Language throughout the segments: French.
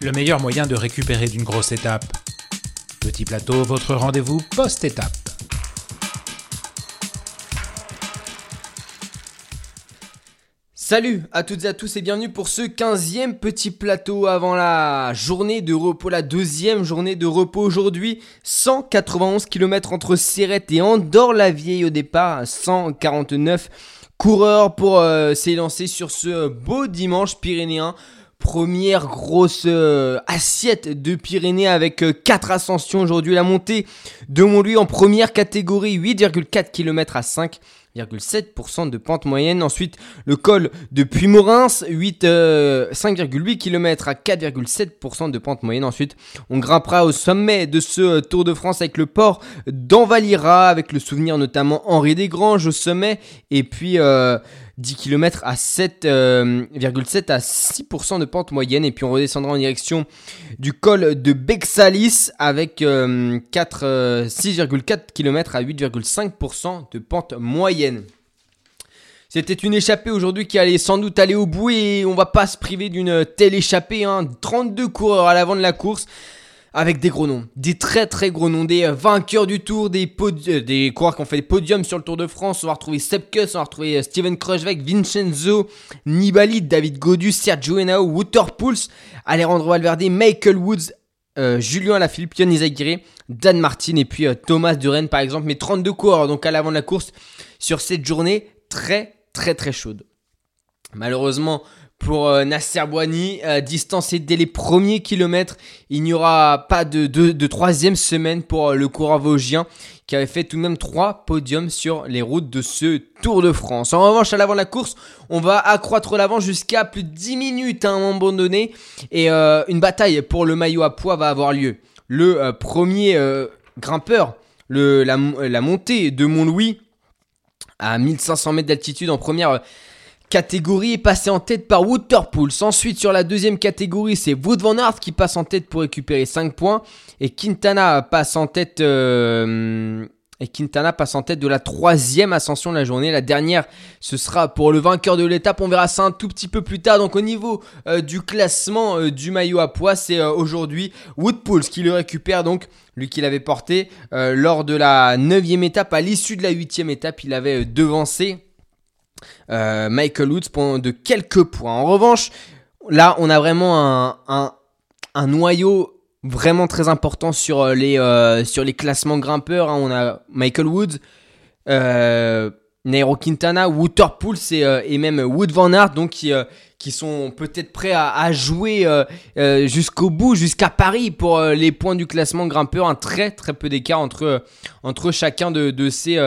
le meilleur moyen de récupérer d'une grosse étape. Petit plateau, votre rendez-vous post-étape. Salut à toutes et à tous et bienvenue pour ce 15e petit plateau avant la journée de repos, la deuxième journée de repos aujourd'hui. 191 km entre Serrette et Andorre-la-Vieille au départ, 149 coureurs pour euh, s'élancer sur ce beau dimanche pyrénéen. Première grosse euh, assiette de Pyrénées avec 4 euh, ascensions aujourd'hui. La montée de Montlouis en première catégorie, 8,4 km à 5. 5,7% de pente moyenne. Ensuite, le col de Puy-Morins, 5,8 km à 4,7% de pente moyenne. Ensuite, on grimpera au sommet de ce Tour de France avec le port d'Envalira, avec le souvenir notamment Henri Desgranges au sommet. Et puis... Euh, 10 km à 7,7 euh, à 6% de pente moyenne. Et puis on redescendra en direction du col de Bexalis avec 6,4 km à 8,5% de pente moyenne. C'était une échappée aujourd'hui qui allait sans doute aller au bout et on va pas se priver d'une telle échappée. 32 hein. coureurs à l'avant de la course avec des gros noms, des très très gros noms, des euh, vainqueurs du tour, des, euh, coureurs qui ont fait des podiums sur le Tour de France. On va retrouver Sepkus, on va retrouver euh, Steven Kruijswijk, Vincenzo Nibali, David Godu, Sergio Henao, Waterpulse, Alejandro Valverde, Michael Woods, Julien Alaphilippe, Yann Izaguirre, Dan Martin et puis Thomas Duren par exemple. Mais 32 coureurs donc à l'avant de la course sur cette journée très très très chaude. Malheureusement, pour euh, Nasser Bouani, euh, distancé dès les premiers kilomètres. Il n'y aura pas de, troisième semaine pour euh, le coureur vosgien qui avait fait tout de même trois podiums sur les routes de ce Tour de France. En revanche, à l'avant de la course, on va accroître l'avant jusqu'à plus de 10 minutes à un moment donné. Et une bataille pour le maillot à poids va avoir lieu. Le premier grimpeur, la montée de Mont-Louis à 1500 mètres d'altitude en première catégorie est passé en tête par Waterpools. Ensuite, sur la deuxième catégorie, c'est Wood Van Aert qui passe en tête pour récupérer 5 points. Et Quintana passe en tête. Euh, et Quintana passe en tête de la troisième ascension de la journée. La dernière, ce sera pour le vainqueur de l'étape. On verra ça un tout petit peu plus tard. Donc au niveau euh, du classement euh, du maillot à poids, c'est aujourd'hui Woodpools qui le récupère. Donc lui qui l'avait porté lors de la neuvième étape. À l'issue de la huitième étape, il avait devancé euh, Michael Woods de quelques points. En revanche, là, on a vraiment un, noyau vraiment très important sur euh, les, euh, sur les classements grimpeurs. Hein. On a Michael Woods, Nairo Quintana, Waterpool et, et même Wood Van Aert, donc qui sont peut-être prêts à, jouer jusqu'au bout, jusqu'à Paris pour les points du classement grimpeur. Un très très peu d'écart entre, entre chacun de, ces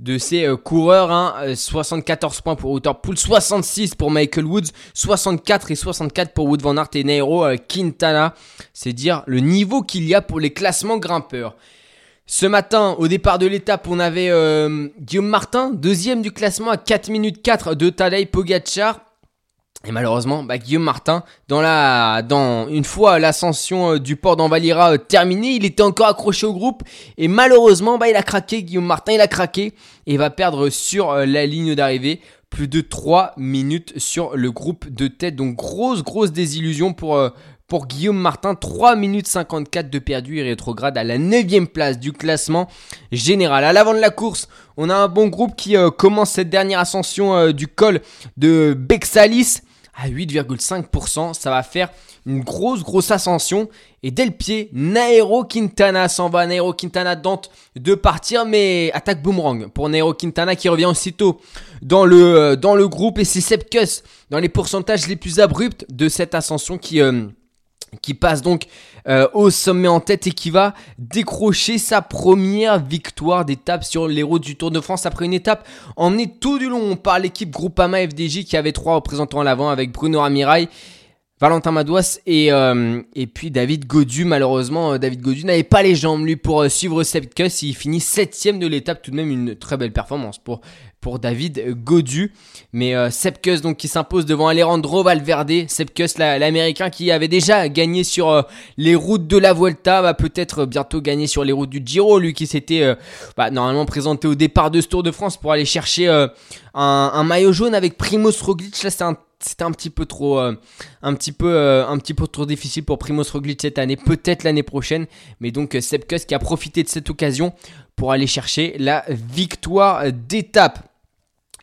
de ces euh, coureurs. Hein, 74 euh, points pour Waterpool, 66 pour Michael Woods, 64 et 64 pour Wood Van Aert et Nairo euh, Quintana. C'est dire le niveau qu'il y a pour les classements grimpeurs. Ce matin, au départ de l'étape, on avait Guillaume Martin, deuxième du classement à 4 minutes 4 de Tadej Pogacar. Et malheureusement, bah, Guillaume Martin, dans la, dans une fois l'ascension euh, du port d'Envalira euh, terminée, il était encore accroché au groupe et malheureusement, bah, il a craqué. Guillaume Martin, il a craqué et va perdre sur euh, la ligne d'arrivée plus de 3 minutes sur le groupe de tête. Donc grosse, grosse désillusion pour, pour Guillaume Martin. 3 minutes 54 de perdu. Il rétrograde à la 9 place du classement général. À l'avant de la course, on a un bon groupe qui commence cette dernière ascension du col de Bexalis à 8,5%. Ça va faire une grosse, grosse ascension. Et dès le pied, Nairo Quintana s'en va. Nairo Quintana tente de partir, mais attaque boomerang pour Nairo Quintana qui revient aussitôt dans le, euh, groupe. Et c'est Sepkus dans les pourcentages les plus abrupts de cette ascension qui, euh, qui passe donc euh, au sommet en tête et qui va décrocher sa première victoire d'étape sur les routes du Tour de France après une étape emmenée tout du long par l'équipe Groupama FDJ qui avait trois représentants à l'avant avec Bruno Ramirail Valentin Madouas et, euh, et puis David Godu. Malheureusement, euh, David Godu n'avait pas les jambes lui pour euh, suivre Sepkus. Il finit septième de l'étape, tout de même une très belle performance pour, pour David Godu. Mais euh, Sepkus donc qui s'impose devant Alejandro Valverde. Sepkus, l'américain qui avait déjà gagné sur les routes de la Vuelta, va peut-être bientôt gagner sur les routes du Giro. Lui qui s'était bah, normalement présenté au départ de ce Tour de France pour aller chercher un, un, maillot jaune avec Primoz Roglic. Là, c'est un c'était un petit peu trop, euh, euh, un petit peu trop difficile pour Primoz Roglic cette année, peut-être l'année prochaine. Mais donc Sepkus qui a profité de cette occasion pour aller chercher la victoire d'étape.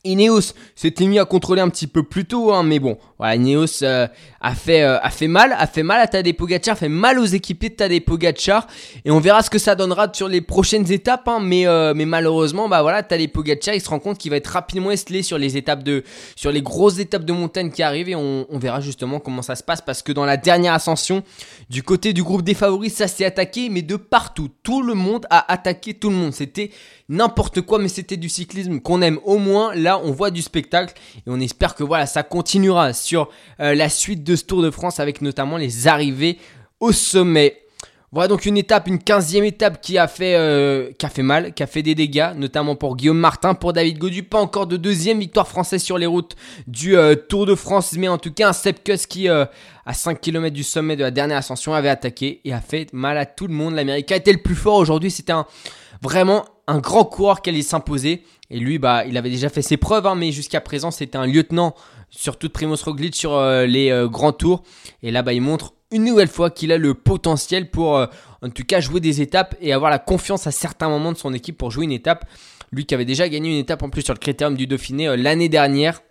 Ineos. S'était mis à contrôler un petit peu plus tôt, hein, mais bon, voilà, Ineos euh, a, fait, euh, a fait mal, a fait mal à Tadej Pogacar, fait mal aux équipiers de Tadej Pogacar, et on verra ce que ça donnera sur les prochaines étapes, hein, mais, euh, mais malheureusement, bah voilà, Tadej Pogacar, il se rend compte qu'il va être rapidement estelé sur les étapes de, sur les grosses étapes de montagne qui arrivent, et on verra justement comment ça se passe, parce que dans la dernière ascension, du côté du groupe des favoris, ça s'est attaqué, mais de partout, tout le monde a attaqué tout le monde, c'était n'importe quoi, mais c'était du cyclisme qu'on aime au moins. Là, on voit du spectacle et on espère que voilà, ça continuera sur euh, la suite de ce Tour de France avec notamment les arrivées au sommet. Voilà donc une étape, une quinzième étape qui a fait, euh, qui a fait mal, qui a fait des dégâts, notamment pour Guillaume Martin, pour David Godu. Pas encore de deuxième victoire française sur les routes du euh, Tour de France, mais en tout cas un Sepkus qui, à 5 km du sommet de la dernière ascension, avait attaqué et a fait mal à tout le monde. L'Américain était le plus fort aujourd'hui. C'était un vraiment un grand coureur qui allait s'imposer. Et lui, bah, il avait déjà fait ses preuves, hein, mais jusqu'à présent, c'était un lieutenant, surtout de Primoz Roglic sur euh, les euh, grands tours. Et là, bah, il montre une nouvelle fois qu'il a le potentiel pour, euh, en tout cas, jouer des étapes et avoir la confiance à certains moments de son équipe pour jouer une étape. Lui qui avait déjà gagné une étape en plus sur le critérium du Dauphiné l'année dernière.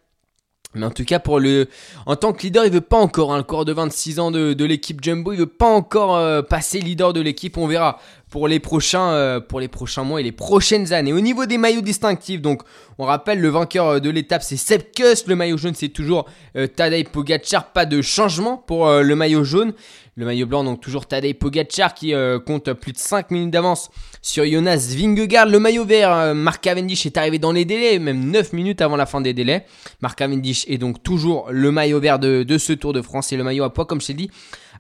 Mais en tout cas, pour le, en tant que leader, il veut pas encore, hein, le corps de 26 ans de, l'équipe Jumbo, il veut pas encore passer leader de l'équipe. On verra pour les prochains, euh, pour les prochains mois et les prochaines années. Au niveau des maillots distinctifs, donc on rappelle le vainqueur euh, de l'étape c'est Sepkus, le maillot jaune c'est toujours euh, Tadej Pogacar, pas de changement pour le maillot jaune. Le maillot blanc donc toujours Tadej Pogacar qui compte plus de 5 minutes d'avance sur Jonas Vingegaard. Le maillot vert, Mark Cavendish est arrivé dans les délais, même 9 minutes avant la fin des délais. Mark Cavendish est donc toujours le maillot vert de, ce Tour de France et le maillot à poids comme je t'ai dit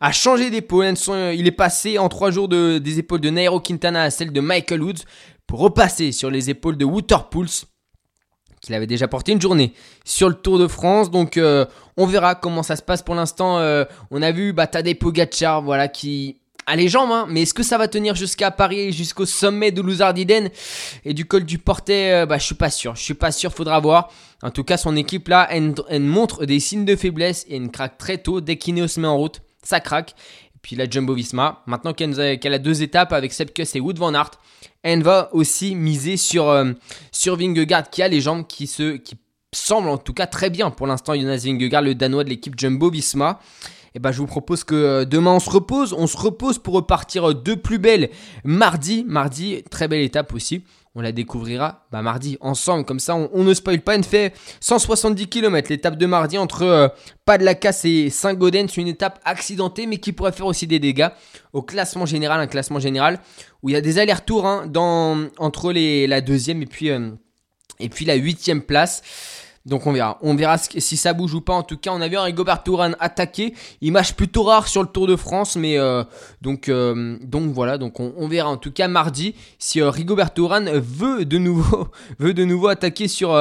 a changé d'épaule. Il est passé en trois jours de, des épaules de Nairo Quintana à celles de Michael Woods pour repasser sur les épaules de Waterpools qu'il avait déjà porté une journée sur le Tour de France. Donc euh, on verra comment ça se passe pour l'instant. Euh, on a vu bah, Tadej Pogacar voilà, qui a les jambes, hein, mais est-ce que ça va tenir jusqu'à Paris, jusqu'au sommet de Louzardiden et du col du Portet? Euh, bah, Je suis pas sûr. Je suis pas sûr, faudra voir. En tout cas, son équipe là, elle, montre des signes de faiblesse et elle craque très tôt dès qu'Ineos se met en route ça craque. Puis la Jumbo Visma, maintenant qu'elle a deux étapes avec Sepkus et Wood Van Aert, elle va aussi miser sur, euh, sur Vingegaard qui a les jambes qui, se, semblent en tout cas très bien pour l'instant. Jonas Vingegaard, le Danois de l'équipe Jumbo Visma. Et eh ben, je vous propose que euh, demain on se repose. On se repose pour repartir de plus belle mardi. Mardi, très belle étape aussi. On la découvrira bah, mardi ensemble. Comme ça, on, ne spoil pas. Elle fait 170 km. L'étape de mardi entre euh, Pas de la Casse et Saint-Gaudens. Une étape accidentée, mais qui pourrait faire aussi des dégâts. Au classement général, un classement général où il y a des allers-retours hein, entre la deuxième euh, et puis la huitième place. Donc on verra. On verra si ça bouge ou pas. En tout cas, on a vu un Rigobert Touran attaquer. Image plutôt rare sur le Tour de France. Mais euh, donc, euh, donc voilà. Donc on, verra en tout cas mardi si euh, Rigobert veut de nouveau, attaquer sur,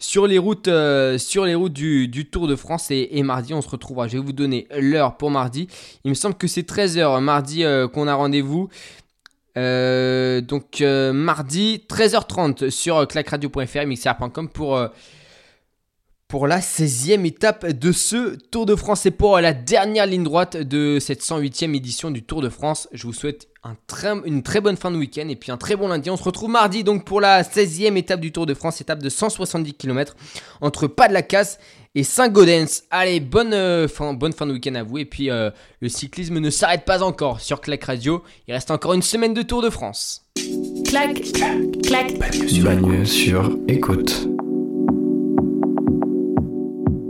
sur les routes, du, Tour de France. Et, et, mardi, on se retrouvera. Je vais vous donner l'heure pour mardi. Il me semble que c'est 13h mardi qu'on a rendez-vous. donc mardi 13h30 sur clacradio.fr mixer.com pour pour la 16e étape de ce Tour de France et pour la dernière ligne droite de cette 108e édition du Tour de France. Je vous souhaite un très, une très bonne fin de week-end et puis un très bon lundi. On se retrouve mardi donc pour la 16e étape du Tour de France, étape de 170 km entre Pas de la Casse et Saint-Gaudens. Allez, bonne, euh, fin, bonne fin de week-end à vous et puis euh, le cyclisme ne s'arrête pas encore sur Clac Radio. Il reste encore une semaine de Tour de France. Clac, clac, clac. Bagne sur écoute.